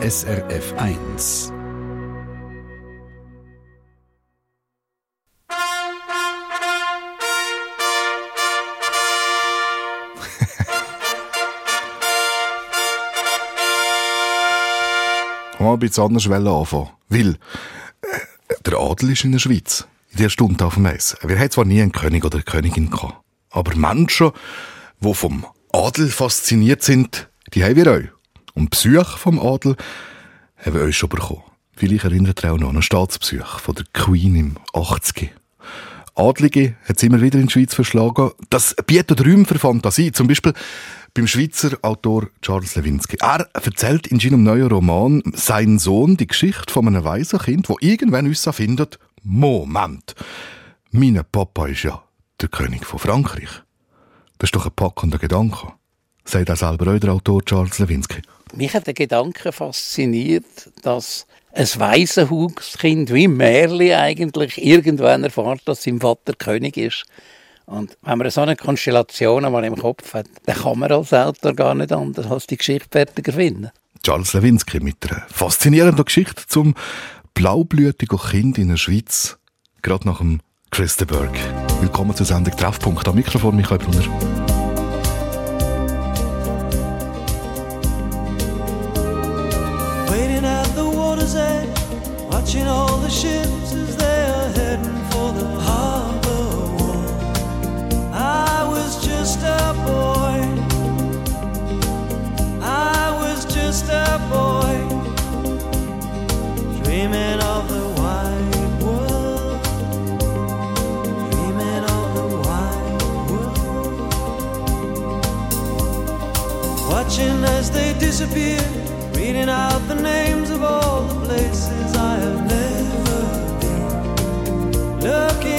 SRF 1. mal ein bisschen anders anfangen. Weil äh, der Adel ist in der Schweiz. In der Stunde auf dem Eis. Wir hatten zwar nie einen König oder eine Königin gehabt. Aber Menschen, die vom Adel fasziniert sind, die haben wir euch. Und Besuch vom Adel haben wir euch schon bekommen. Vielleicht erinnert ihr auch noch an einen Staatsbesuch von der Queen im 80. Adlige hat es immer wieder in die Schweiz verschlagen. Das bietet Räume für Fantasie. Zum Beispiel beim Schweizer Autor Charles Lewinsky. Er erzählt in seinem neuen Roman seinen Sohn die Geschichte von einem weisen Kind, wo irgendwann uns findet, Moment, mein Papa ist ja der König von Frankreich. Das ist doch ein packender Gedanke. Sagt er selber auch der Autor Charles Lewinsky. Mich hat der Gedanke fasziniert, dass ein Waisenhauskind wie Märli eigentlich irgendwann erfahrt, dass sein Vater König ist. Und wenn man so eine Konstellation einmal im Kopf hat, dann kann man als Autor gar nicht anders als die Geschichte fertig erfinden. Charles Lewinsky mit einer faszinierenden Geschichte zum blaublütigen Kind in der Schweiz, gerade nach dem Christenberg. Willkommen zur Sendung Treffpunkt. Am Mikrofon Michael Brunner. Watching all the ships as they are heading for the harbor wall. I was just a boy. I was just a boy, dreaming of the wide world, dreaming of the wide world. Watching as they disappear, reading out the names of all the places stuck in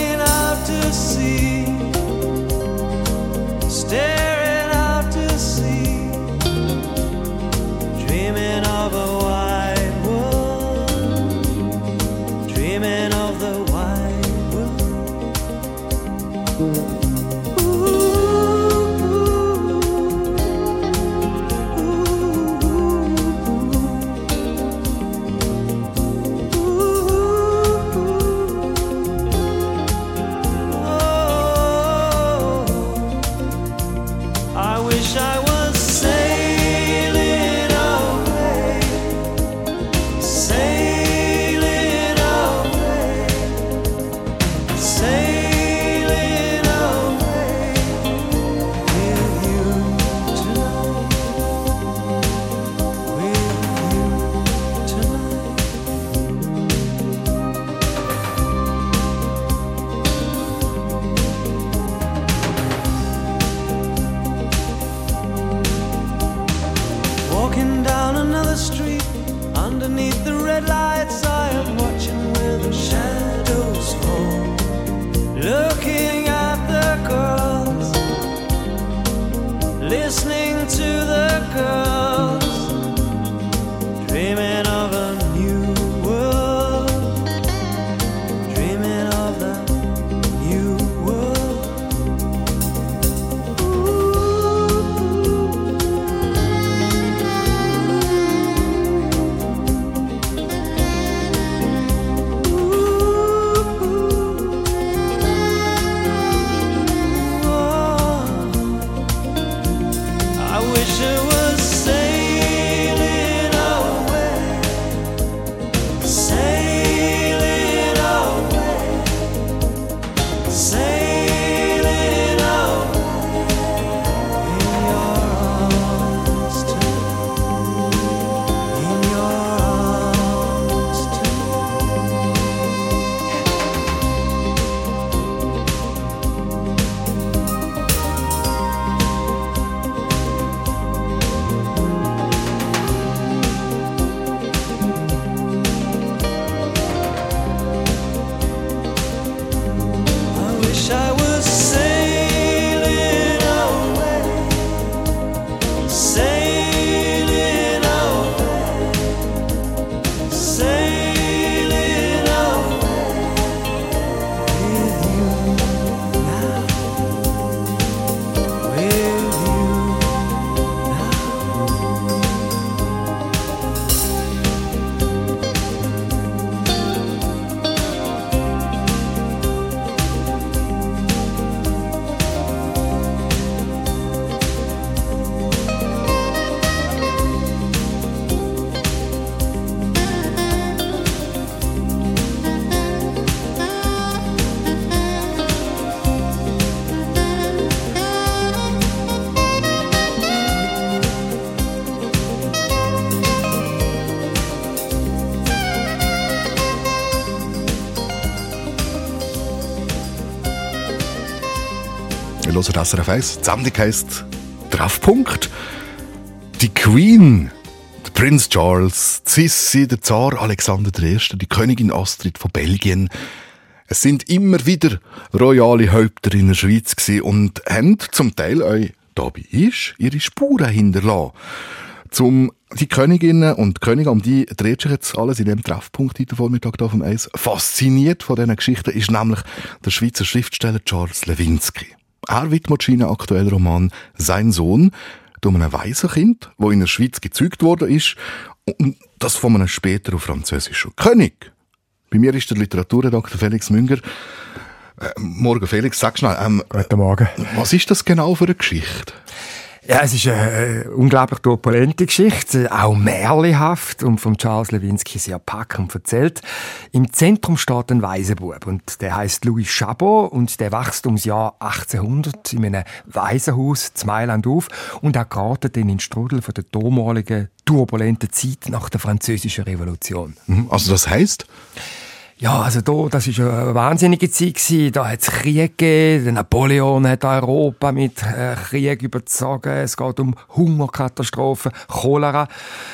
hören auf 1. Die Sendung heisst Treffpunkt. Die Queen, der Prinz Charles, die Sissi, der Zar Alexander I., die Königin Astrid von Belgien. Es sind immer wieder royale Häupter in der Schweiz und haben zum Teil euch dabei ist, ihre Spuren hinterlassen. Zum die Königinnen und Könige, um die dreht sich jetzt alles in dem Treffpunkt heute Vormittag hier vom Eis. Fasziniert von diesen Geschichten ist nämlich der Schweizer Schriftsteller Charles Lewinsky. Er widmet seinen aktuellen Roman «Sein Sohn» um einem Waisenkind, wo in der Schweiz gezeugt worden ist und das von einem späteren französischen König. Bei mir ist der Literaturredakteur Felix Münger. Äh, morgen Felix, sag schnell. Ähm, Guten Morgen. Was ist das genau für eine Geschichte? Ja, es ist eine unglaublich turbulente Geschichte, auch märchenhaft und von Charles Lewinsky sehr packend erzählt. Im Zentrum steht ein Waisenbub und der heißt Louis Chabot und der wächst ums Jahr 1800 in einem Waisenhaus zu Mailand auf und er gerät in den Strudel von der damaligen turbulenten Zeit nach der französischen Revolution. Mhm, also das heißt? Ja, also da, das ist eine wahnsinnige Zeit gewesen. Da hat es Krieg gegeben. Der Napoleon hat Europa mit äh, Krieg überzogen. Es geht um Hungerkatastrophen, Cholera.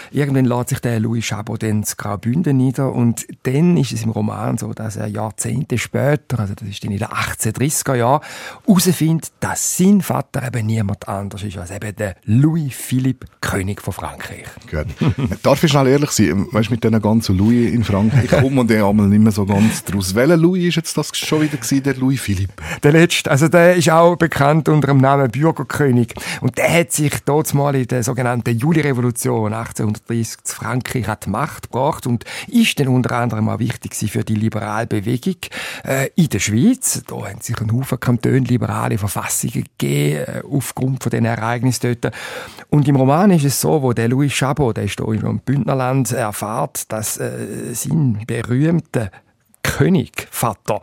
Irgendwann lässt sich der Louis Chabot dann zu Graubünden nieder. Und dann ist es im Roman so, dass er Jahrzehnte später, also das ist dann in den 1830er Jahren, herausfindet, dass sein Vater eben niemand anders ist als eben der Louis Philippe, König von Frankreich. Gut. Darf ich schnell ehrlich sein? Weißt du, mit diesen ganzen Louis in Frankreich kommt man den einmal nicht mehr so ganz draus. Welcher Louis ist das schon wieder gewesen, der Louis Philippe? Der letzte, also der ist auch bekannt unter dem Namen Bürgerkönig. Und der hat sich dort mal in der sogenannten Juli-Revolution 1830 zu Frankreich an die Macht gebracht und ist dann unter anderem auch wichtig für die Liberalbewegung äh, in der Schweiz. Da haben sich ein Haufen Kantone liberale Verfassungen gegeben, äh, aufgrund von den Ereignissen dort. Und im Roman ist es so, wo der Louis Chabot, der ist hier im Bündnerland, erfahrt, dass äh, sein berühmter König, Vater,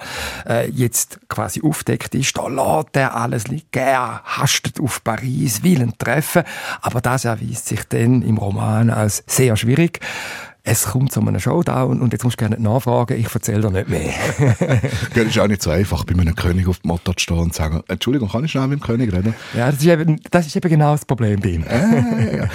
äh, jetzt quasi aufdeckt ist, da lässt er alles liegen. Er hastet auf Paris, will ihn treffen, aber das erweist sich dann im Roman als sehr schwierig es kommt zu einem Showdown und jetzt musst du gerne nachfragen, ich erzähle dir nicht mehr. Es ist auch nicht so einfach, bei einem König auf dem Motto zu stehen und zu sagen, Entschuldigung, kann ich schnell mit dem König reden? Ja, das ist eben, das ist eben genau das Problem bei ihm. Äh, ja.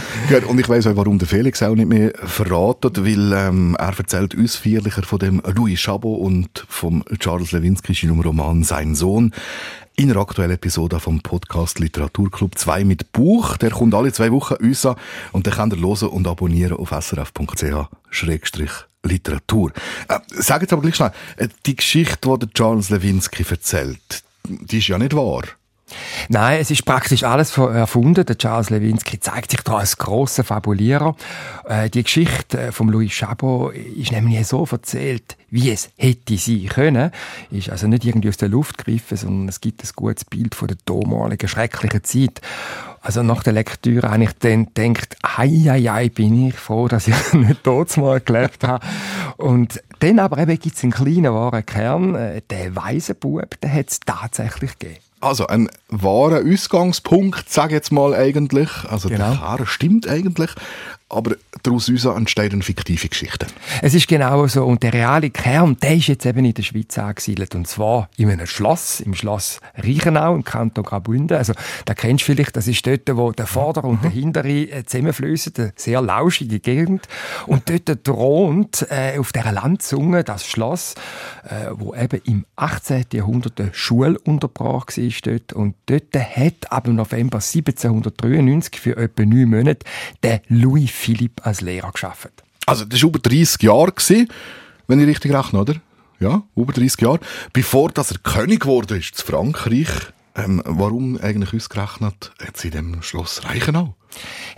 Und ich weiss auch, warum der Felix auch nicht mehr verratet, weil ähm, er erzählt uns feierlicher von dem Louis Chabot und vom Charles Lewinsky in Roman «Sein Sohn» in einer aktuellen Episode vom Podcast Literaturclub 2 mit Buch. Der kommt alle zwei Wochen uns an und den könnt ihr hören und abonnieren auf srf.ch-literatur. Äh, sag jetzt aber gleich schnell, äh, die Geschichte, die der Charles Lewinsky erzählt, die ist ja nicht wahr. Nein, es ist praktisch alles erfunden. Der Charles Lewinsky zeigt sich da als großer Fabulierer. Äh, die Geschichte äh, von Louis Chabot ist nämlich so erzählt, wie es hätte sein können. Ist also nicht irgendwie aus der Luft gegriffen, sondern es gibt ein gutes Bild von der damaligen schrecklichen Zeit. Also nach der Lektüre habe ich dann gedacht, hei, hei, hei, bin ich froh, dass ich nicht mal gelebt habe. Und dann aber eben gibt es einen kleinen wahren Kern, äh, der weise Bub, den hat es tatsächlich gegeben. Also ein wahrer Ausgangspunkt, sage jetzt mal eigentlich. Also genau. der Kern stimmt eigentlich aber daraus entsteht eine fiktive Geschichte. Es ist genau so. Und der reale Kern, der ist jetzt eben in der Schweiz angesiedelt. Und zwar in einem Schloss, im Schloss Reichenau, im Kanton Graubünden. Also, da kennst du vielleicht, das ist dort, wo der Vorder- und der Hintere äh, zusammenfließen, eine sehr lauschige Gegend. Und dort thront äh, auf dieser Landzunge das Schloss, äh, wo eben im 18. Jahrhundert eine Schule untergebracht war dort. Und dort hat ab November 1793 für etwa neun Monate der Louis Philipp als Lehrer geschafft. Also das war über 30 Jahre, wenn ich richtig rechne, oder? Ja, über 30 Jahre. Bevor dass er König geworden ist, zu Frankreich, ähm, warum eigentlich ausgerechnet jetzt in dem Schloss Reichenau?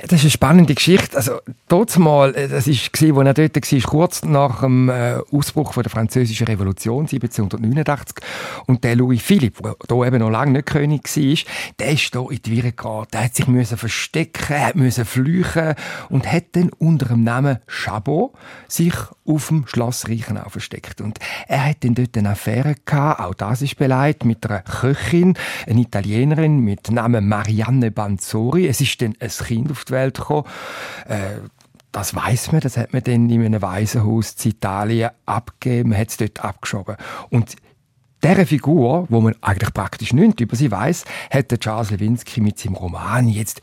Das ist eine spannende Geschichte. Also, dort mal, äh, das gesehen, wo er dort war, kurz nach dem äh, Ausbruch der Französischen Revolution 1789. Und der Louis Philippe, der hier eben noch lange nicht König war, der ist hier in die Wirre geraten. Der hat sich müssen verstecken, er musste flüchten und hat dann unter dem Namen Chabot sich auf dem Schloss Reichenau versteckt. Und er hat dann dort eine Affäre gehabt, auch das ist beleidigt, mit einer Köchin, eine Italienerin mit Namen Marianne Banzori. Es ist dann ein Kind auf die Welt gekommen. Äh, das weiß man, das hat man dann in einem Waisenhaus in Italien abgegeben, hat es dort abgeschoben. Und dieser Figur, wo man eigentlich praktisch nichts über sie weiß, hat der Charles Lewinsky mit seinem Roman jetzt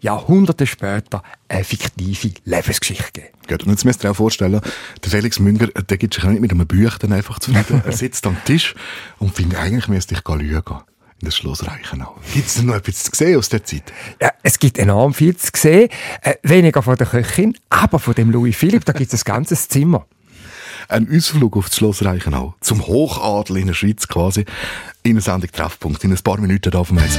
Jahrhunderte später eine fiktive Lebensgeschichte gegeben. Gut, und jetzt müsst ihr auch vorstellen, der Felix Münger, der gibt sich auch nicht mit einem Buch dann einfach zufrieden. er sitzt am Tisch und findet, eigentlich müsste ich schauen das Schloss Reichenau. Gibt es noch etwas zu sehen aus der Zeit? Ja, es gibt enorm viel zu sehen. Äh, weniger von der Köchin, aber von dem Louis Philipp, da gibt es ein ganzes Zimmer. Ein Ausflug auf das Schloss Reichenau, zum Hochadel in der Schweiz quasi, in einer Sendung Treffpunkt, in ein paar Minuten da auf dem Eis.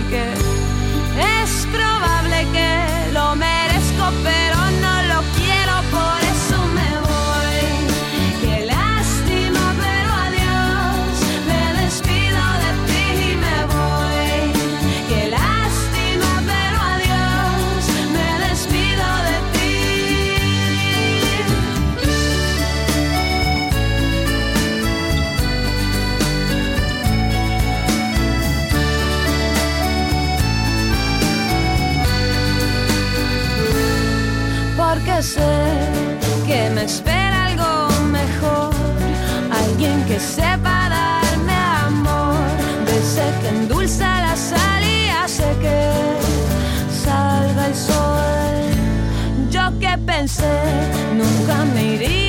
es que me espera algo mejor, alguien que sepa darme amor, de ese que endulza la sal y hace que salga el sol. Yo que pensé, nunca me iría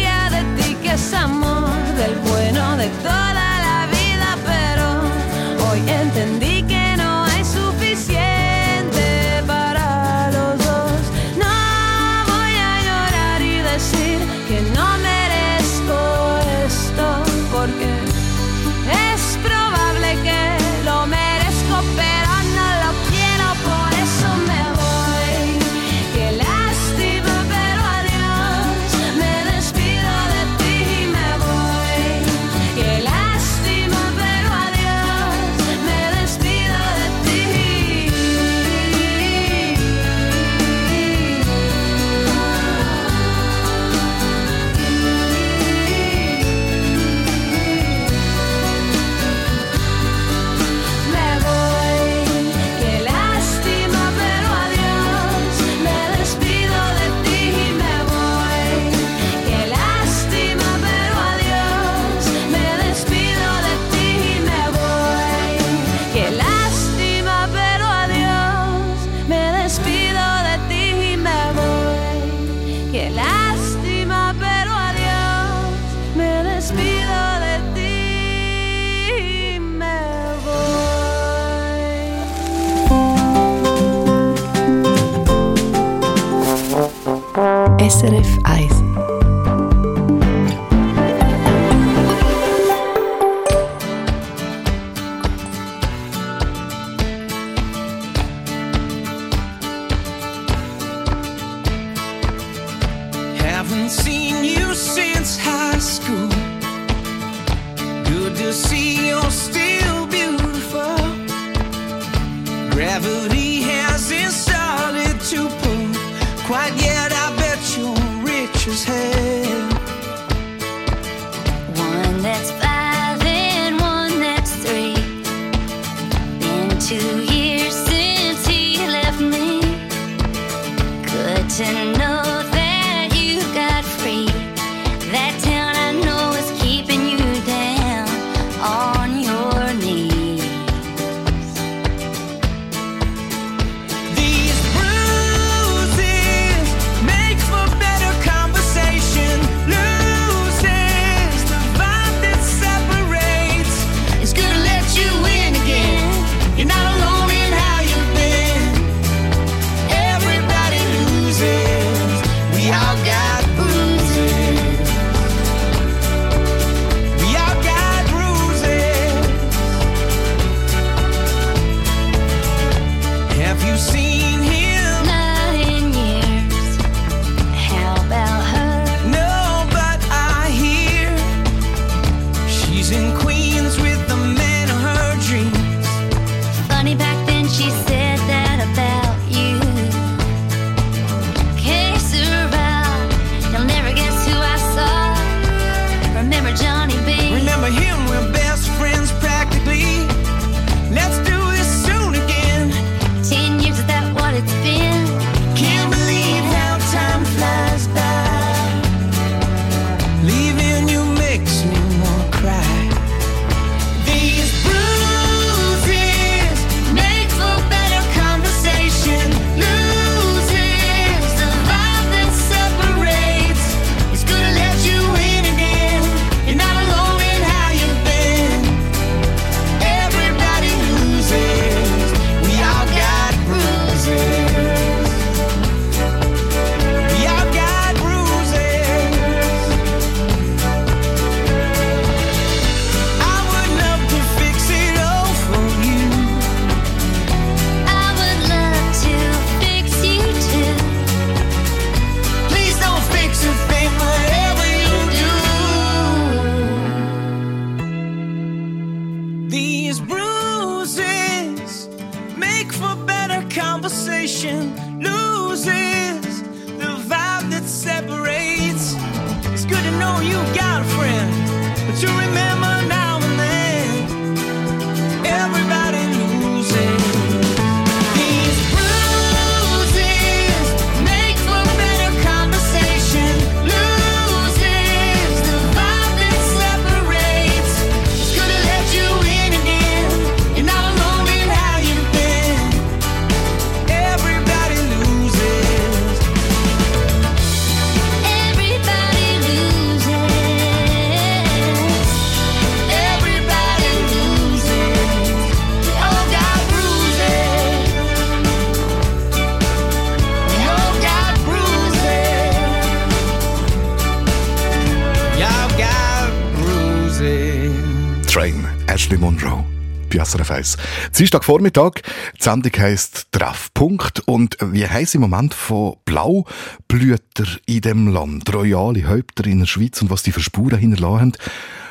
Train, Ashley Monroe. Bei SRF 1. Dienstagvormittag. Die Sendung heisst Treffpunkt. Und wie heisst im Moment von Blaublüter in dem Land? Royale Häupter in der Schweiz und was die für Spuren hinterlassen haben.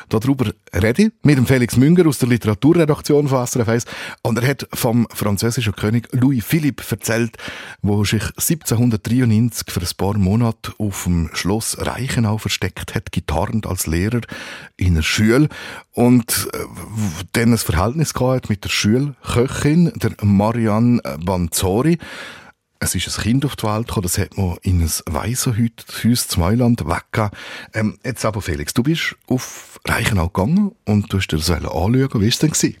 Darüber rede ich mit dem Felix Münger aus der Literaturredaktion von SRF 1. Und er hat vom französischen König Louis Philippe erzählt, der sich 1793 für ein paar Monate auf dem Schloss Reichenau versteckt hat, getarnt als Lehrer in einer Schule und äh, dann ein Verhältnis gehabt mit der Schulköchin, der Marianne Banzori. Es ist ein Kind auf die Welt gekommen, das hat man in ein Waisenhaus zu Mailand weggegeben. Ähm, jetzt aber Felix, du bist auf Reichenau gegangen und du hast dir das anschauen. Wie war es denn? Gewesen?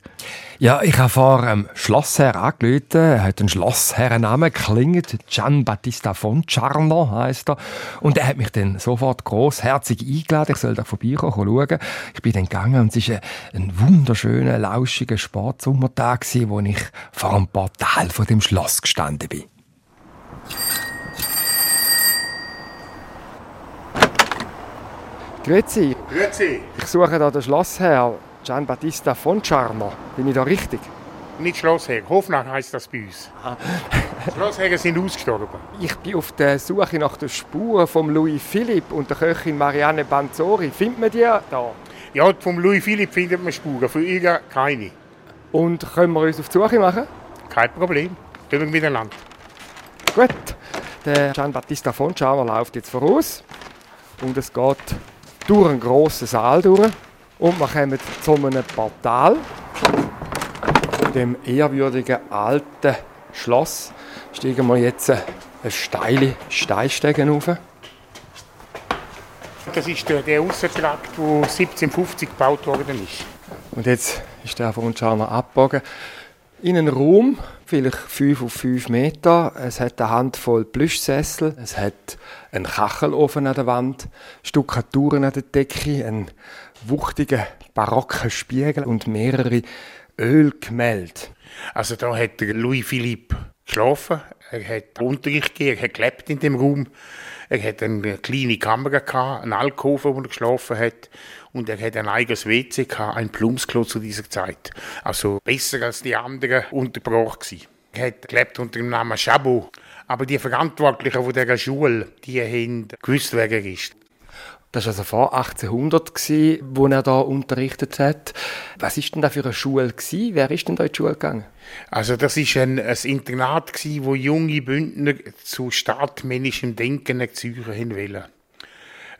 Ja, ich habe vor einem Schlossherr angerufen. Er hat einen Schlossherrennamen klingelt. Gian Battista von Czarno heisst er. Und er hat mich dann sofort großherzig eingeladen. Ich soll da vorbeikommen, schauen. Ich bin dann gegangen und es war ein, ein wunderschöner, lauschiger Sportsommertag, wo ich vor dem Portal von dem Schloss gestanden bin. Grüezi. Grüezi. Ich suche hier den Schlossherr Gian Battista von Czarno. Bin ich da richtig? Nicht Schlossherr, Hofnarr heißt das bei uns. Schlossherren sind ausgestorben. Ich bin auf der Suche nach den Spuren von Louis Philipp und der Köchin Marianne Banzori. Findet man die da? Ja, vom Louis Philipp findet man Spuren, für ihr keine. Und können wir uns auf die Suche machen? Kein Problem. Gehen wir miteinander. Gut. Der Gian Battista von Czarno läuft jetzt voraus. Und es geht durch einen grossen Saal durch. Und wir kommen zu einem Portal. Dem ehrwürdigen alten Schloss steigen wir jetzt eine steile Steinstege rauf. Das ist der, der Aussentrakt, der 1750 gebaut worden ist. Und jetzt ist der von Czarno abgebogen. In einen Raum, vielleicht 5 auf 5 Meter. Es hat eine Handvoll Plüschsessel. Es hat einen Kachelofen an der Wand, Stuckaturen an der Decke, einen wuchtigen barocken Spiegel und mehrere Ölgemälde. Also da hat Louis Philippe geschlafen, er hat Unterricht gegeben, er hat gelebt in dem Raum. Er hat eine kleine Kammer gehabt, einen Alkoven, wo er geschlafen hat. Und er hat ein eigenes WC gehabt, ein Plumpsklo zu dieser Zeit. Also besser als die anderen untergebracht gewesen. Er hat gelebt unter dem Namen Chabot. Aber die Verantwortlichen von dieser Schule, die haben gewusst, wer er ist. Das war also vor 1800, gewesen, wo er da unterrichtet hat. Was ist denn da für eine Schule gewesen? Wer ist denn da in die Schule gegangen? Also das ist ein, ein Internat gewesen, wo junge Bündner zu staatsmännischem Denken erziehen wollen.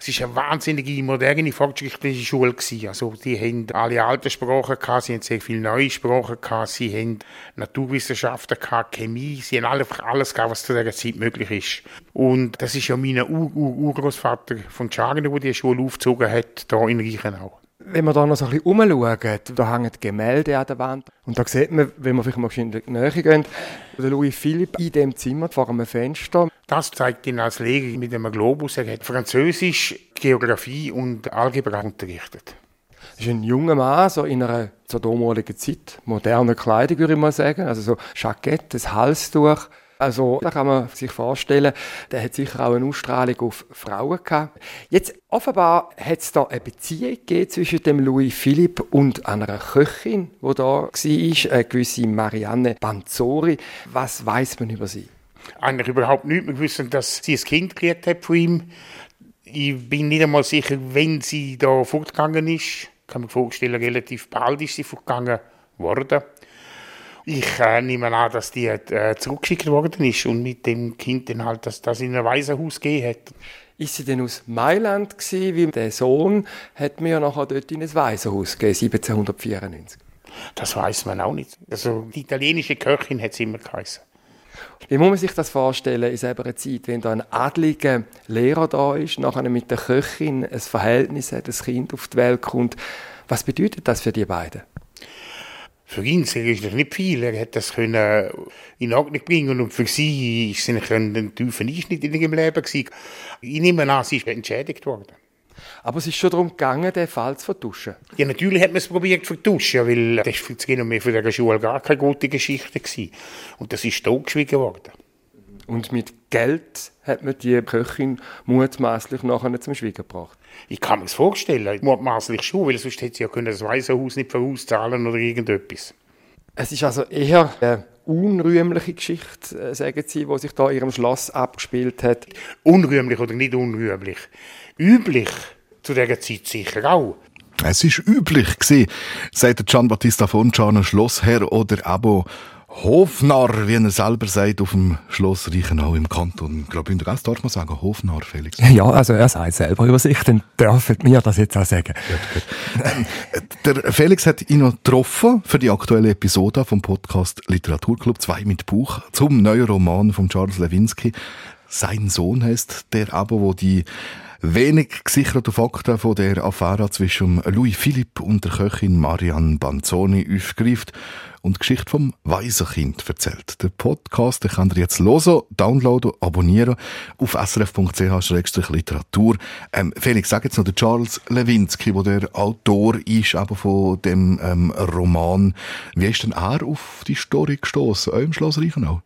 Es ist eine wahnsinnige, moderne, fortschrittliche Schule gewesen. Also die haben alle alten Sprachen gehabt, sie haben sehr viele neue Sprachen gehabt, sie haben Naturwissenschaften gehabt, Chemie, sie haben alles, alles gehabt, was zu dieser Zeit möglich ist. Und das ist ja mein Ur-Urgroßvater von Schagner, der die Schule aufgezogen hat, hier in Reichenau. Wenn wir da noch so ein bisschen umschauen, da hängen Gemälde an der Wand. Und da sieht man, wenn wir vielleicht mal in die Nähe gehen, der Louis Philippe in dem Zimmer vor einem Fenster. Das zeigt ihn als Lehrer mit einem Globus. Er hat Französisch, Geografie und Algebra unterrichtet. Das ist ein junger Mann, so in einer zur damaligen Zeit moderner Kleidung, würde ich mal sagen. Also so Jackett, das Halstuch. Also, da kann man sich vorstellen, der hat sicher auch eine Ausstrahlung auf Frauen gehabt. Jetzt, offenbar hat es da eine Beziehung zwischen dem Louis Philipp und einer Köchin, die da war, eine gewisse Marianne Banzori. Was weiß man über sie? Eigentlich überhaupt nichts. Wir wissen, dass sie ein Kind gekriegt hat von ihm. Ich bin nicht einmal sicher, wenn sie da fortgegangen ist. Ich kann mir vorstellen, relativ bald ist sie fortgegangen worden. Ich äh, nehme an, dass die äh, zurückgeschickt worden ist und mit dem Kind dann halt, dass das in ein Waisenhaus gegeben hat. Ist sie denn aus Mailand gewesen, wie der Sohn hat mir ja nachher dort in ein Waisenhaus gegeben, 1794? Das weiß man auch nicht. Also die italienische Köchin hat es immer geheißen. Wie muss man sich das vorstellen in selber Zeit, wenn da ein adliger Lehrer da ist, nachher mit der Köchin ein Verhältnis hat, ein Kind auf die Welt kommt? Was bedeutet das für die beiden? Für ihn ist das nicht viel. Er hat das können in Ordnung bringen und für sie ist es ein tiefer Einschnitt in ihrem Leben gewesen. Ich nehme an, sie ist entschädigt worden. Aber es ist schon darum gegangen, den Fall zu vertuschen. Ja, natürlich hat man es probiert zu vertuschen, weil das war für die Genommen von dieser Schule gar keine gute Geschichte gewesen. Und das ist totgeschwiegen worden. Und mit Geld hat man die Köchin mutmaßlich nachher zum Schweigen gebracht. Ich kann mir das vorstellen, mutmaßlich schon, weil sonst hätte sie ja können das Waisenhaus nicht vorauszahlen oder irgendetwas. Es ist also eher eine unrühmliche Geschichte, äh, sagen Sie, die sich da in Ihrem Schloss abgespielt hat. Unrühmlich oder nicht unrühmlich. Üblich zu dieser Zeit sicher auch. Es ist üblich gewesen, sagt Gian Battista Fontana, Schlossherr oder Abo Hofnarr, wie er selber sagt, auf dem Schloss Reichenau im Kanton Graubünden. Das darf man sagen, Hofnarr, Felix. Ja, also er sagt selber über sich, dann dürfen wir das jetzt auch sagen. Ähm, der Felix hat ihn noch getroffen für die aktuelle Episode vom Podcast Literaturclub 2 mit Buch zum neuen Roman von Charles Lewinsky. Sein Sohn heißt der aber, wo die wenig gesicherten Fakten von der Affäre zwischen Louis Philipp und der Köchin Marianne Banzoni aufgreift und Geschichte vom Waisenkind erzählt. Der Podcast den könnt ihr jetzt hören, downloaden, abonnieren auf srf.ch-literatur. Ähm, Felix, sag jetzt noch der Charles Lewinsky, der der Autor ist aber von dem ähm, Roman. Wie ist denn er auf die Story gestoßen? Auch im Schloss Reichenau?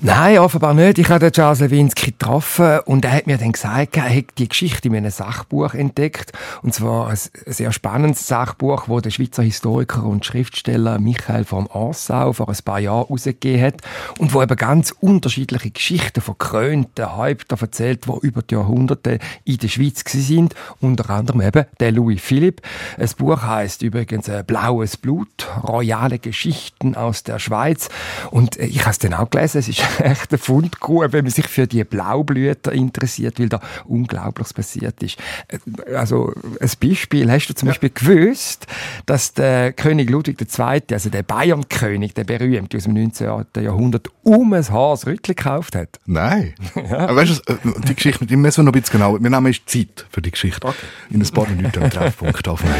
Nein, offenbar nicht. Ich habe den Charles Lewinsky getroffen und er hat mir dann gesagt, er hätte die Geschichte in einem Sachbuch entdeckt. Und zwar ein sehr spannendes Sachbuch, wo der Schweizer Historiker und Schriftsteller Michael von Ansau vor ein paar Jahren herausgegeben hat und wo eben ganz unterschiedliche Geschichten von krönten Häuptern erzählt, die über die Jahrhunderte in der Schweiz sind. Unter anderem eben der Louis Philipp. Das Buch heißt übrigens äh, Blaues Blut, royale Geschichten aus der Schweiz. Und äh, ich habe es dann auch gelesen. Es ist echt ein Fundgrube, wenn man sich für die Blaublüter interessiert, weil da Unglaubliches passiert ist. Äh, also ein Beispiel, hast du zum Beispiel gewusst, dass der König Ludwig II., also der Bayernkönig, der berühmte aus dem 19. Jahrhundert, um ein Haas Rüttli gekauft hat? Nein. Aber weißt du, äh, die Geschichte, die müssen wir noch ein bisschen genau. Wir nehmen jetzt Zeit für die Geschichte. In ein paar Minuten am Treffpunkt auf dem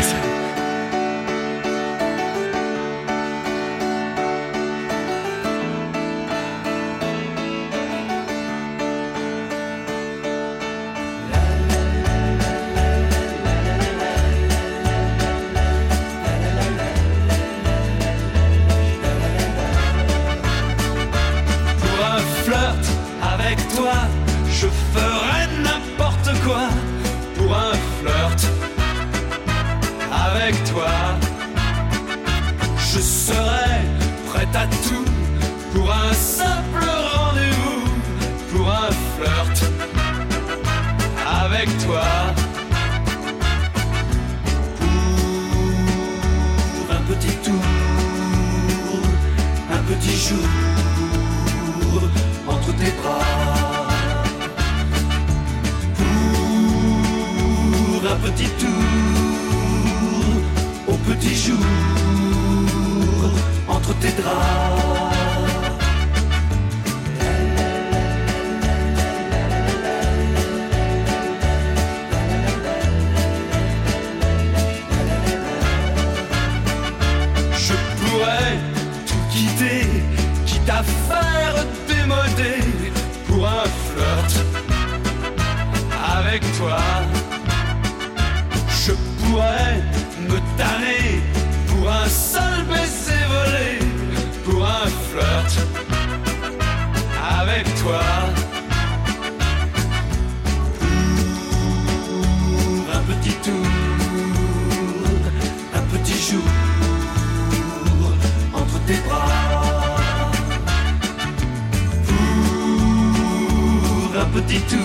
petit tour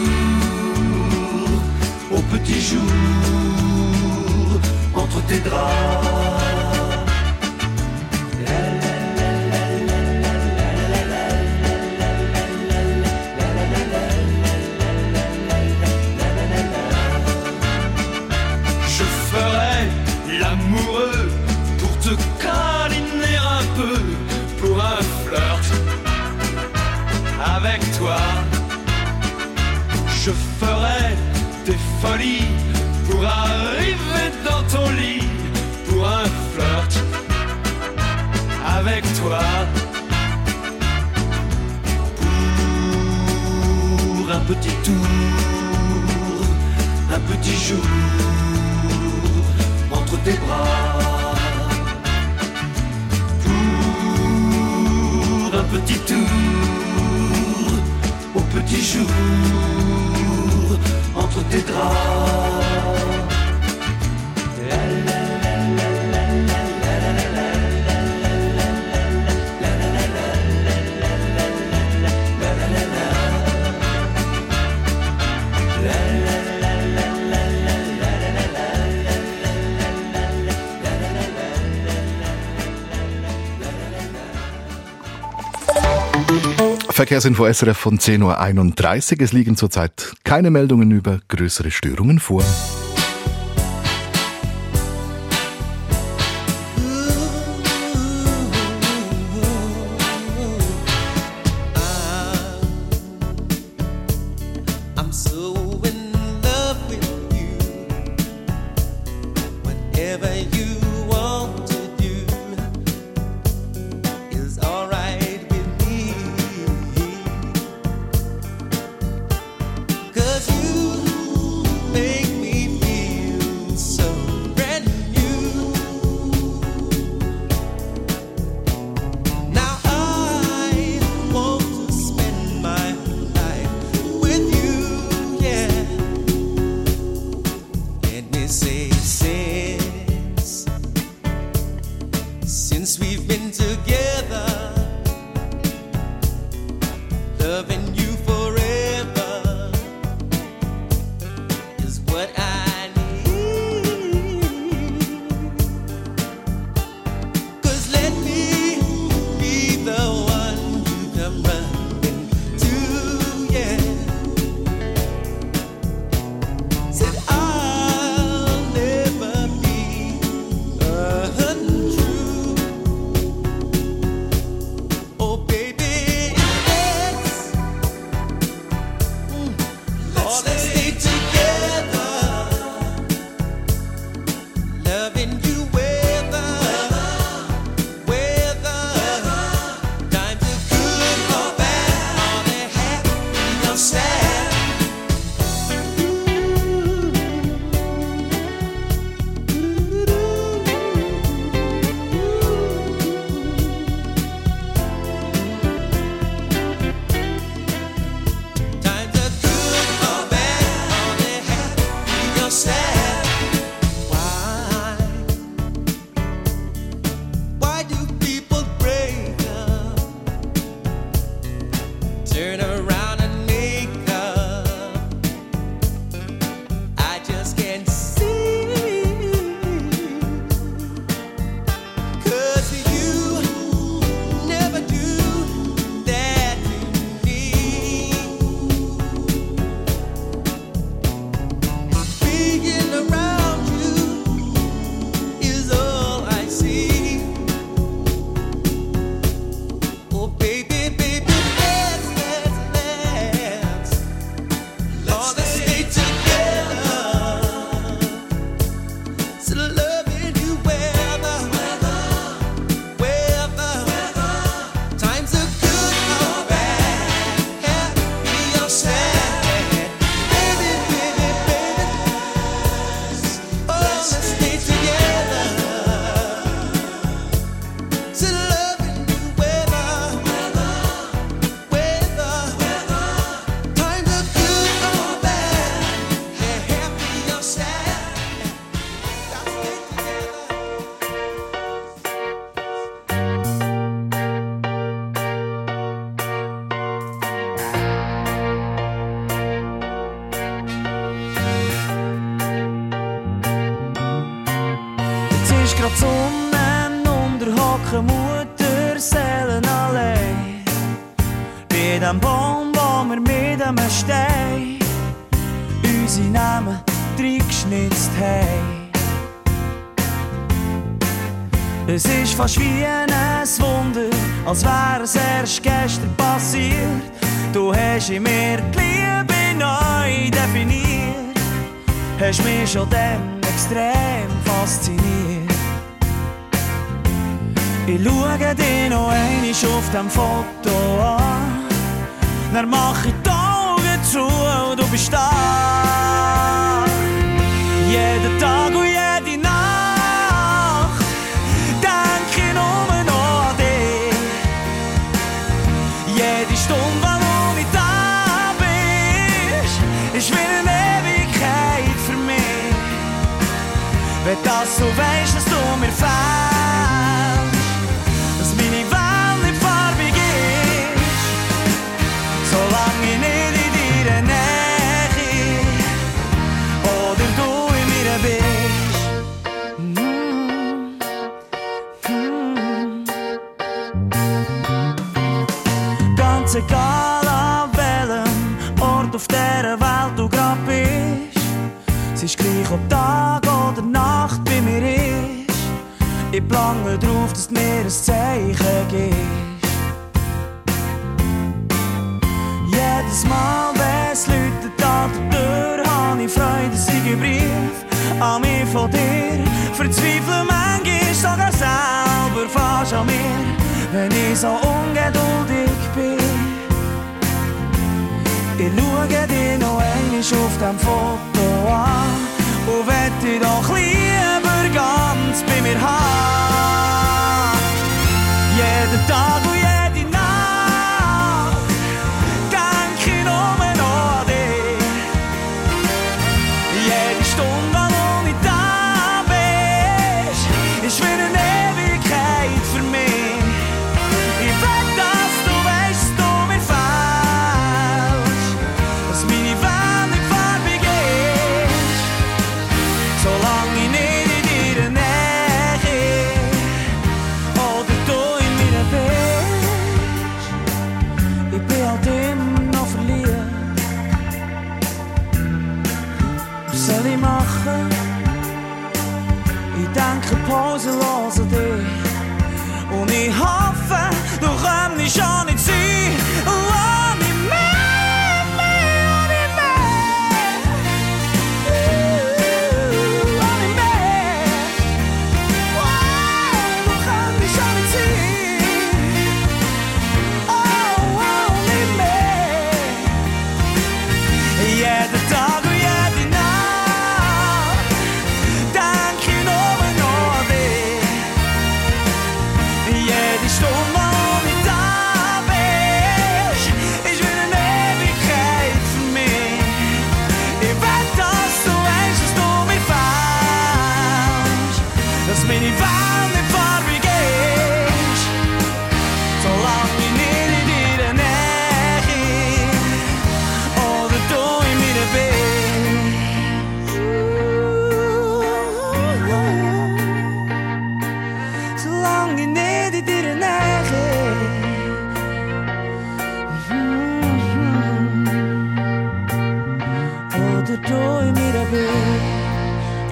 au petit jour entre tes draps. Je ferai folie pour arriver dans ton lit pour un flirt avec toi. Pour un petit tour, un petit jour entre tes bras. Pour un petit tour, au petit jour tous tes draps. Verkehrsinfo SRF von 10.31 Uhr. Es liegen zurzeit keine Meldungen über größere Störungen vor. Es ist fast wie ein Wunder, als wäre es erst gestern passiert. Du hast in mir die Liebe neu definiert, hast mich schon dem extrem fasziniert. Ich schaue dich noch einmal auf dem Foto an, dann mach ich die Augen zu und du bist da. Wenn das du weißt, dass du mir fehlst, dass meine Welt nicht farbig ist, solange ich nicht in deiner Nähe oder du in mir bist. Ganz egal an welchem Ort auf dieser Welt du grad bist, es ist gleich ob Tag Ich plange drauf, dass du mir ein Zeichen gibst. Jedes Mal, wenn es läutet an der Tür, habe ich Freude, einen Brief an mich von dir. Verzweifle manchmal sogar selber fast an mir, wenn ich so ungeduldig bin. Ich schaue dich noch einmal auf dem Foto an und wette doch lieber ganz bei mir haben.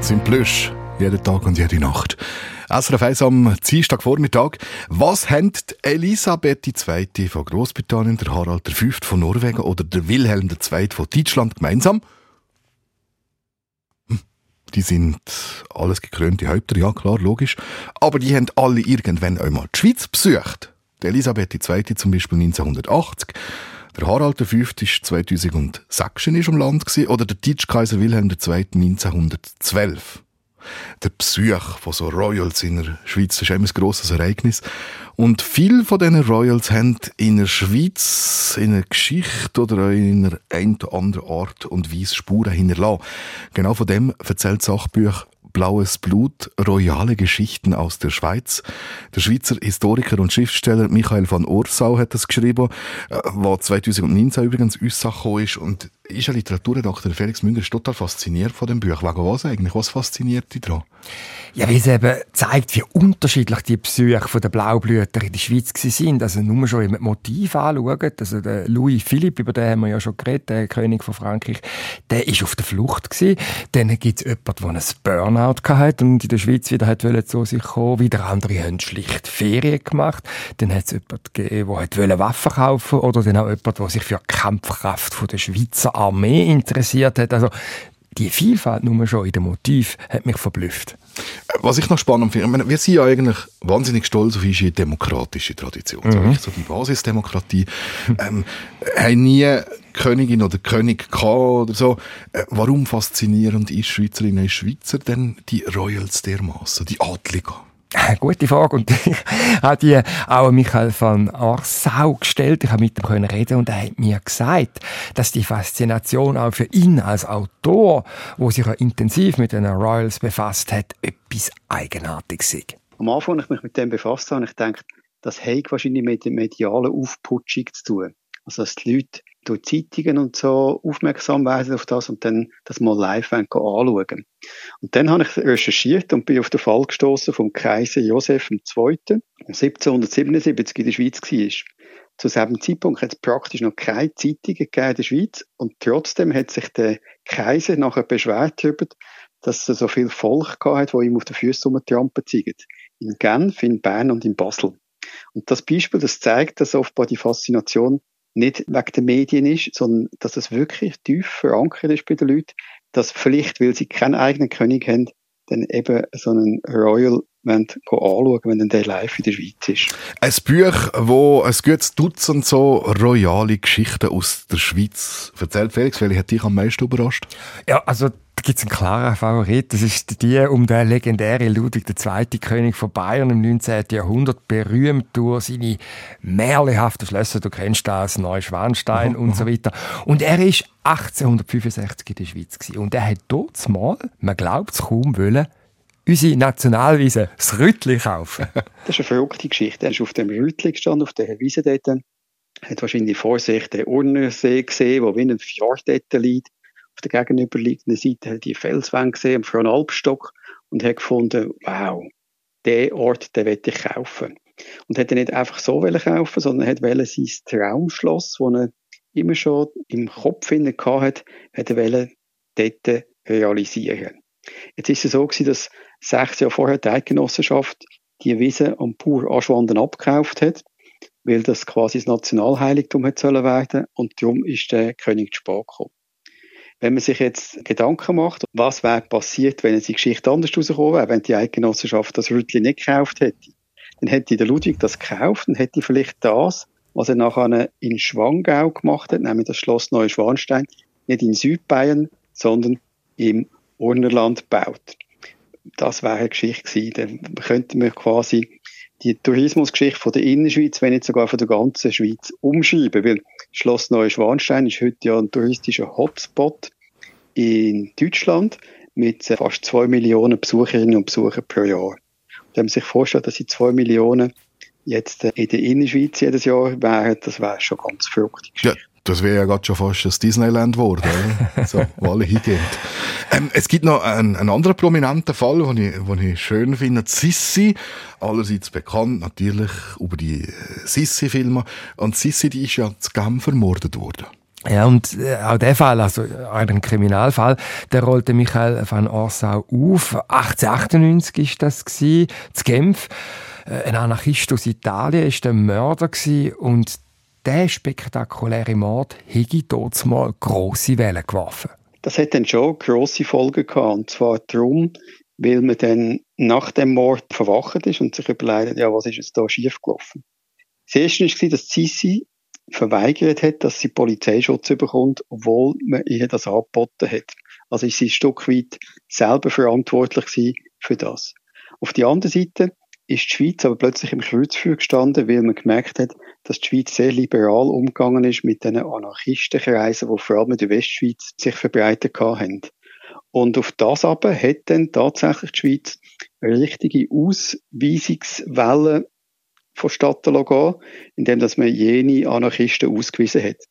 Bist. Sind Plüsch, jeden Tag und jede Nacht. SRF 1 am Dienstagvormittag. Was haben Elisabeth II. von Großbritannien, der Harald V. von Norwegen oder der Wilhelm II. von Deutschland gemeinsam? Hm, Die sind alles gekrönte Häupter, ja klar, logisch. Aber die haben alle irgendwann einmal die Schweiz besucht. Elisabeth II. zum Beispiel 1980. Der Harald V. ist 2006 ist im Land gewesen, oder der Deutschkaiser Wilhelm II. 1912. Der Besuch von so Royals in der Schweiz ist immer ein grosses Ereignis. Und viele von diesen Royals haben in der Schweiz in einer Geschichte oder in einer ein oder anderen Art und Weise Spuren hinterlassen. Genau von dem erzählt das Sachbuch Blaues Blut, royale Geschichten aus der Schweiz. Der Schweizer Historiker und Schriftsteller Michael van Orsau hat das geschrieben, äh, was 2019 übrigens uns gekommen ist. Und ist ein Literaturredakteur Felix Münger ist total fasziniert von dem Buch. Wegen was eigentlich? Was fasziniert dich daran? Ja, weil es eben zeigt, wie unterschiedlich die Besuche der Blaublüter in der Schweiz sind. Also nur schon, die Motive anschaut, also der Louis Philippe, über den haben wir ja schon geredet, der König von Frankreich, der ist auf der Flucht gewesen. Dann gibt es jemanden, der ein Burnout hatte und in der Schweiz wieder hat wollte zu sich kommen. Wieder andere haben schlicht Ferien gemacht. Dann hat es jemanden gegeben, der wollte Waffen kaufen oder dann auch jemand, der sich für die Kampfkraft der Schweizer Armee interessiert hat. Also die Vielfalt nur schon in dem Motiv hat mich verblüfft. Was ich noch spannend finde, wir sind ja eigentlich wahnsinnig stolz auf unsere demokratische Tradition. Mhm. so die Basisdemokratie. ähm, haben nie Königin oder König gehabt oder so. Äh, warum faszinieren ist Schweizerinnen und Schweizer denn die Royals dermaßen, die Adligen? Gute Frage. Und ich habe die auch Michael van Arsau gestellt. Ich habe mit ihm können reden und er hat mir gesagt, dass die Faszination auch für ihn als Autor, wo sich ja intensiv mit den Royals befasst hat, etwas Eigenartiges ist. Am Anfang, als ich mich mit dem befasst habe, ich gedacht, das hat wahrscheinlich mit der medialen Aufputschung zu tun. Also, dass die Leute durch Zeitungen und so aufmerksam werden auf das und dann das mal live anschauen. Und dann habe ich recherchiert und bin auf den Fall gestoßen vom Kaiser Josef II., der 1777 in der Schweiz war. Zu diesem Zeitpunkt hat es praktisch noch keine Zeitungen in der Schweiz und trotzdem hat sich der Kaiser nachher beschwert darüber, dass er so viel Volk gehabt hat, ihm auf den Füßen rumtrampen zeigt. In Genf, in Bern und in Basel. Und das Beispiel, das zeigt, dass offenbar die Faszination nicht wegen den Medien ist, sondern dass es wirklich tief verankert ist bei den Leuten, dass vielleicht, weil sie keinen eigenen König haben, dann eben so einen Royal anschauen, wenn der live in der Schweiz ist. Ein Buch, wo ein gutes Dutzend so royale Geschichten aus der Schweiz erzählt. Felix, welche hat dich am meisten überrascht? Ja, also da gibt es einen klaren Favorit. Das ist die um den legendären Ludwig II., König von Bayern im 19. Jahrhundert, berühmt durch seine märchenhaften Schlösser. Du kennst das, Neuschwanstein und so weiter. Und er ist 1865 in der Schweiz gewesen. und er hat dort mal, man glaubt es kaum, wollen, unsere Nationalwiese, das Rüttli kaufen. Das ist eine verrückte Geschichte. Er ist auf dem Rüttli gestanden, auf der Wiese dort. Hat wahrscheinlich vor sich den Urnersee gesehen, wo wie ein Fjord dort liegt. Auf der gegenüberliegenden Seite hat er die Felswände gesehen, am Fronalpstock und hat gefunden, wow, den Ort, den will ich kaufen. Und hat er nicht einfach so kaufen, sondern hat sein Traumschloss, das er immer schon im Kopf hatte, hat er dort realisieren. Jetzt ist es so gewesen, dass sechs Jahre vorher die Eidgenossenschaft die Wiese am Pur Aschwanden abgekauft hat, weil das quasi das Nationalheiligtum hat sollen werden und darum ist der König zu gekommen. Wenn man sich jetzt Gedanken macht, was wäre passiert, wenn die Geschichte anders rausgekommen wäre, wenn die Eidgenossenschaft das Rüttli nicht gekauft hätte, dann hätte der Ludwig das gekauft und hätte vielleicht das, was er nachher in Schwangau gemacht hat, nämlich das Schloss Neuschwanstein, nicht in Südbayern, sondern im Urnerland gebaut. Das wäre eine Geschichte gewesen. Dann könnte man quasi die Tourismusgeschichte von der Innerschweiz, wenn nicht sogar von der ganzen Schweiz, umschreiben. Weil Schloss Neuschwanstein ist heute ja ein touristischer Hotspot in Deutschland mit fast zwei Millionen Besucherinnen und Besuchern pro Jahr. Und wenn man sich vorstellt, dass sie zwei Millionen jetzt in der Innerschweiz jedes Jahr wären, das wäre schon ganz verrückt. Ja, das wäre ja gerade schon fast das Disneyland geworden, so, wo alle hingehen. Ähm, es gibt noch einen, einen anderen prominenten Fall, den ich, den ich schön finde. Sissi, allerseits bekannt natürlich über die äh, Sissi-Filme. Und Sissi, die ist ja zu Genf vermordet worden. Ja, und äh, auch der Fall, also ein Kriminalfall, der rollte Michael van Orsau auf. 1898 ist das gsi, zu Genf. Äh, ein Anarchist aus Italien ist der Mörder und der spektakuläre Mord hätte dort mal grosse Wellen geworfen. Das hat dann schon grosse Folgen gehabt. Und zwar darum, weil man dann nach dem Mord verwacht ist und sich überlegt, ja, was ist jetzt da schiefgelaufen? Das erste war, dass Sisi verweigert hat, dass sie Polizeischutz bekommt, obwohl man ihr das angeboten hat. Also ist sie ein Stück weit selber verantwortlich für das. Auf der anderen Seite ist die Schweiz aber plötzlich im Kreuzfeuer gestanden, weil man gemerkt hat, dass die Schweiz sehr liberal umgegangen ist mit den Anarchistenkreisen, die vor allem in der Westschweiz sich verbreitet haben. Und auf das aber hat dann tatsächlich die Schweiz eine richtige Ausweisungswelle vonstatten gehen, indem dass man jene Anarchisten ausgewiesen hat.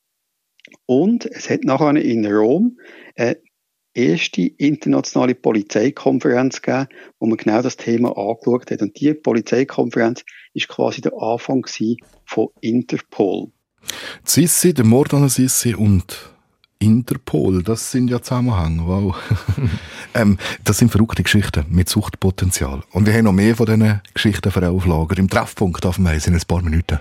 Und es hat nachher in Rom eine erste internationale Polizeikonferenz gegeben, wo man genau das Thema angeschaut hat. Und diese Polizeikonferenz ist quasi der Anfang von Interpol. Sissi, der Mord an Sissi und Interpol, das sind ja Zusammenhänge. Wow. ähm, das sind verrückte Geschichten mit Suchtpotenzial. Und wir haben noch mehr von diesen Geschichten für auf Lager im Treffpunkt auf dem Eis in ein paar Minuten.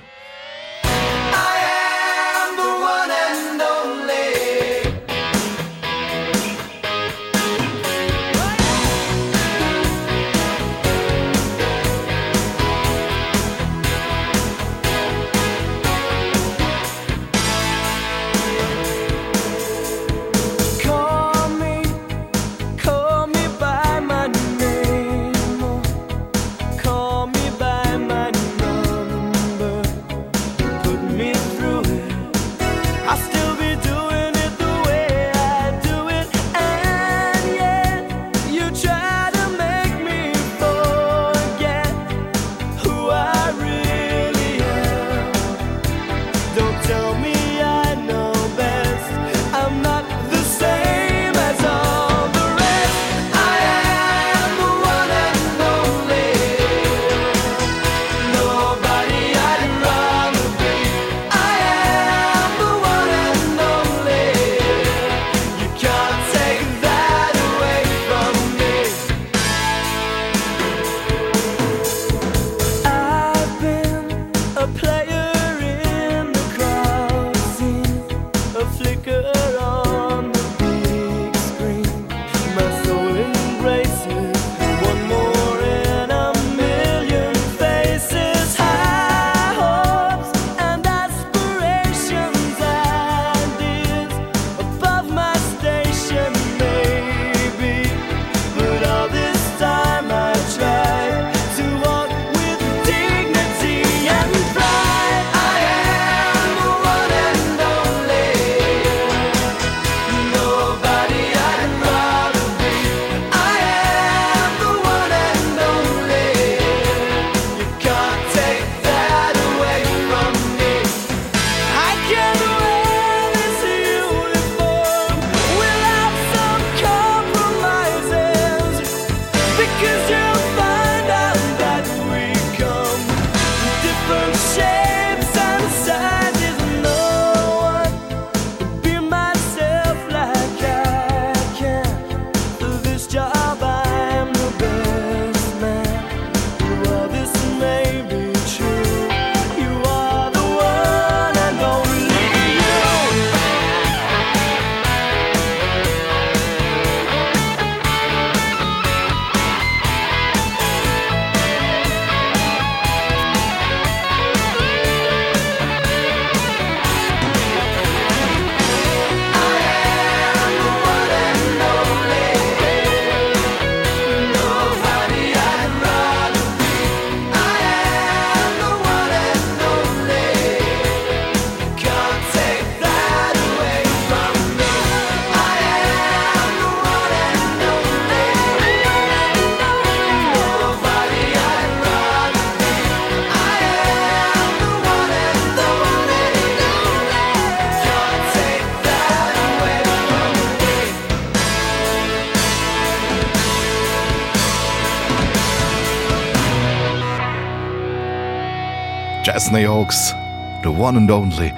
Chesney Hawks, the one and only.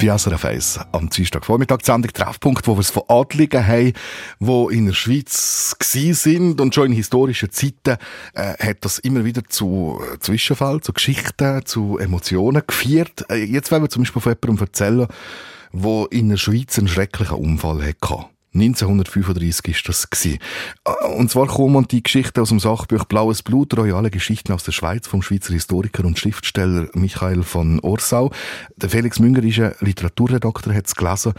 Bei SRF 1 am Dienstagvormittag die Sendung Treffpunkt, wo wir es von Adligen haben, die in der Schweiz sind und schon in historischen Zeiten äh, hat das immer wieder zu äh, Zwischenfällen, zu Geschichten, zu Emotionen geführt. Äh, jetzt wollen wir zum Beispiel von jemandem erzählen, wo in der Schweiz einen schrecklichen Unfall hatte. 1935 ist das gsi. Äh, Und zwar kommt die Geschichte aus dem Sachbuch Blaues Blut, royale Geschichten aus der Schweiz vom Schweizer Historiker und Schriftsteller Michael von Orsau. Der Felix Müngerische Literaturredakteur hat es gelesen.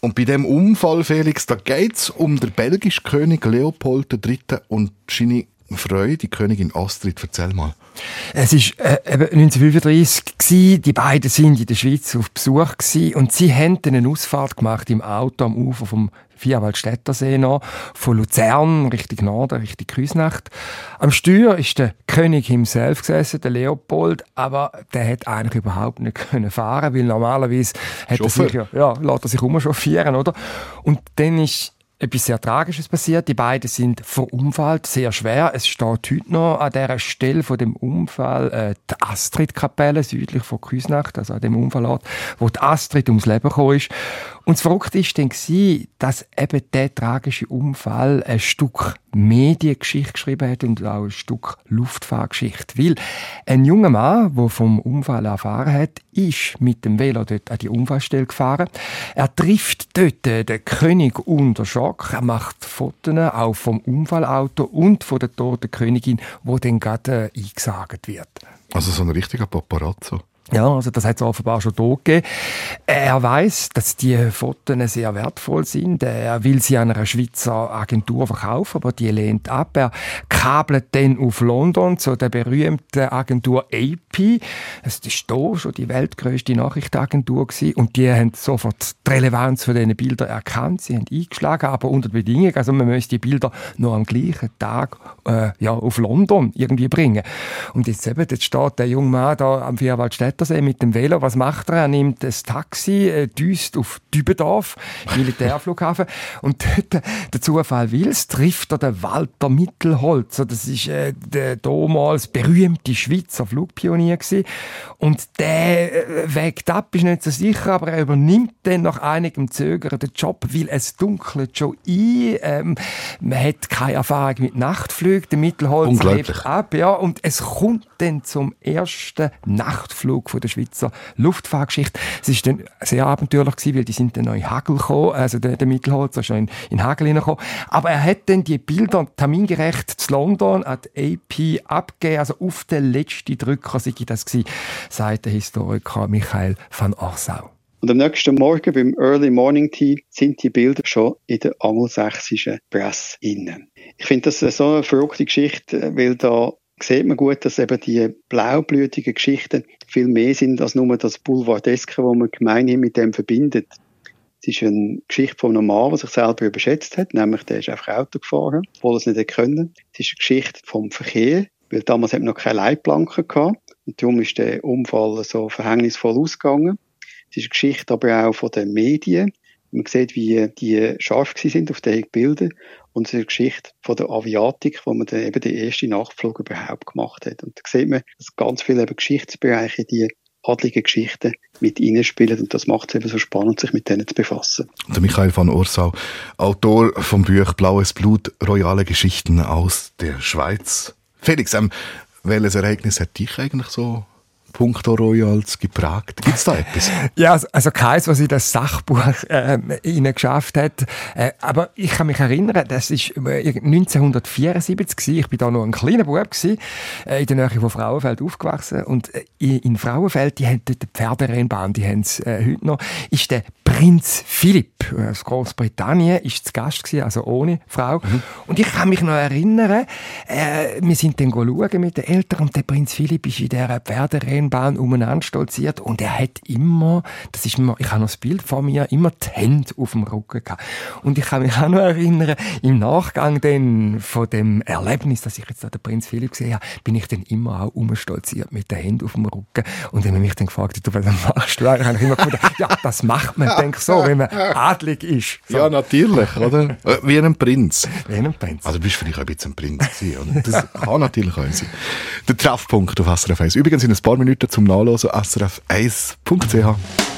Und bei dem Unfall, Felix, da geht's um den belgischen König Leopold III. und seine Freude, die Königin Astrid. Erzähl mal. Es ist äh, eben 1935 gsi. Die beiden sind in der Schweiz auf Besuch gsi und sie haben dann eine Ausfahrt gemacht im Auto am Ufer vom Vierwaldstättersee noch, von Luzern Richtung Norden, Richtung Küsnacht. Am Steuer ist der König himself gesessen, der Leopold, aber der hat eigentlich überhaupt nicht können fahren, weil normalerweise hat er sich ja, ja, lässt er sich umchauffieren, oder? Und dann ist etwas sehr Tragisches passiert. Die beiden sind verunfallt, sehr schwer. Es steht heute noch an dieser Stelle von dem Unfall äh, die Astrid-Kapelle südlich von Küsnacht, also an dem Unfallort, wo die Astrid ums Leben gekommen ist. Und das Verrückte ist dann dass eben der tragische Unfall ein Stück Mediengeschichte geschrieben hat und auch ein Stück Luftfahrtgeschichte. Weil ein junger Mann, der vom Unfall erfahren hat, ist mit dem Velo dort an die Unfallstelle gefahren. Er trifft dort den König unter Schock. Er macht Fotos auch vom Unfallauto und von der toten Königin, wo dann gerade äh, eingesagt wird. Also so ein richtiger Paparazzo. Ja, also das hat es offenbar schon da gegeben. Er weiß, dass die Fotos sehr wertvoll sind. Er will sie an einer Schweizer Agentur verkaufen, aber die lehnt ab. Er kabelt dann auf London zu der berühmten Agentur AP. Es ist da schon die weltgrößte Nachrichtenagentur gewesen. und die haben sofort die Relevanz von diesen Bildern erkannt. Sie haben eingeschlagen, aber unter Bedingungen. Also man müsste die Bilder noch am gleichen Tag äh, ja, auf London irgendwie bringen. Und jetzt eben, jetzt steht der junge Mann da am Vierwaldstättersee mit dem Velo. Was macht er? Er nimmt ein Taxi, äh, düst auf Dübendorf, Militärflughafen. und dort, der Zufall will's, trifft er den Walter Mittelholzer. Das ist äh, der damals berühmte Schweizer Flugpionier gewesen. Und der äh, wägt ab, ist nicht so sicher, aber er übernimmt dann nach einigem Zögern den Job, weil es dunkelt schon ein. Ähm, man hat keine Erfahrung mit Nachtflügen. Der Mittelholzer lebt ab, ja, und es kommt dann zum ersten Nachtflug von der Schweizer Luftfahrtgeschichte. Es ist dann sehr abenteuerlich gewesen, weil die sind dann noch in Hagel gekommen, also der, der Mittelholzer ist schon in, in Hagel hineingekommen. Aber er hat dann die Bilder termingerecht zu London an die AP abgegeben, also auf den letzten Drücker sei das gewesen, sagt der Historiker Michael van Orsau. Und am nächsten Morgen beim Early Morning Tea sind die Bilder schon in der angelsächsischen Presse innen. Ich finde das so eine verrückte Geschichte, weil da sieht man gut, dass eben die blaublütigen Geschichten viel mehr sind als nur das Boulevardeske, was man gemeinhin mit dem verbindet. Es ist eine Geschichte von einem Mann, der sich selber überschätzt hat, nämlich der ist einfach Auto gefahren, obwohl er es nicht hätte können. Es ist eine Geschichte vom Verkehr, weil damals hat noch keine Leitplanken gehabt und darum ist der Unfall so verhängnisvoll ausgegangen. Es ist eine Geschichte aber auch von den Medien. Man sieht, wie die scharf sind auf diese Bilder. Und Geschichte von der Aviatik, wo man dann eben den ersten Nachtflug überhaupt gemacht hat. Und da sieht man, dass ganz viele eben Geschichtsbereiche, die adlige Geschichten mit reinspielen. Und das macht es eben so spannend, sich mit denen zu befassen. Der Michael van Orsau, Autor vom Buch Blaues Blut, royale Geschichten aus der Schweiz. Felix, ähm, welches Ereignis hat dich eigentlich so puncto Royals geprägt? Gibt's da etwas? Ja, also- also keins, was in das Sachbuch ähm, äh, geschafft hat. Äh, aber ich kann mich erinnern, das ist äh, 1974 gewesen. Ich bin da noch ein kleiner Bub gewesen, äh, in der Nähe von Frauenfeld aufgewachsen und äh, in Frauenfeld, die haben dort die Pferderennbahn, die haben es äh, heute noch, ist der Prinz Philipp äh, aus Großbritannien ist zu Gast gewesen, also ohne Frau. Und ich kann mich noch erinnern, äh, wir sind dann schauen mit den Eltern und der Prinz Philipp ist in dieser Pferderennbahn umeinander stolziert und er hat immer, das ist mir, ich habe noch das Bild vor mir, immer die Hände auf dem Rücken gehabt. Und ich kann mich auch noch erinnern, im Nachgang dann von dem Erlebnis, dass ich jetzt da den Prinz Philipp gesehen habe, bin ich dann immer auch umstolziert mit den Händen auf dem Rücken. Und wenn man mich dann gefragt hat, du, was machst du, eigentlich, habe ich immer gefunden, ja, das macht man, denke so, wenn man adlig ist. So. Ja, natürlich, oder? Äh, Wie ein Prinz. Wie ein Prinz. Also bist du vielleicht auch ein bisschen ein Prinz gewesen, oder? Das kann natürlich auch sein. Der Treffpunkt auf SRF 1. Übrigens in ein paar Minuten Minuten zum Nachlesen srf1.ch.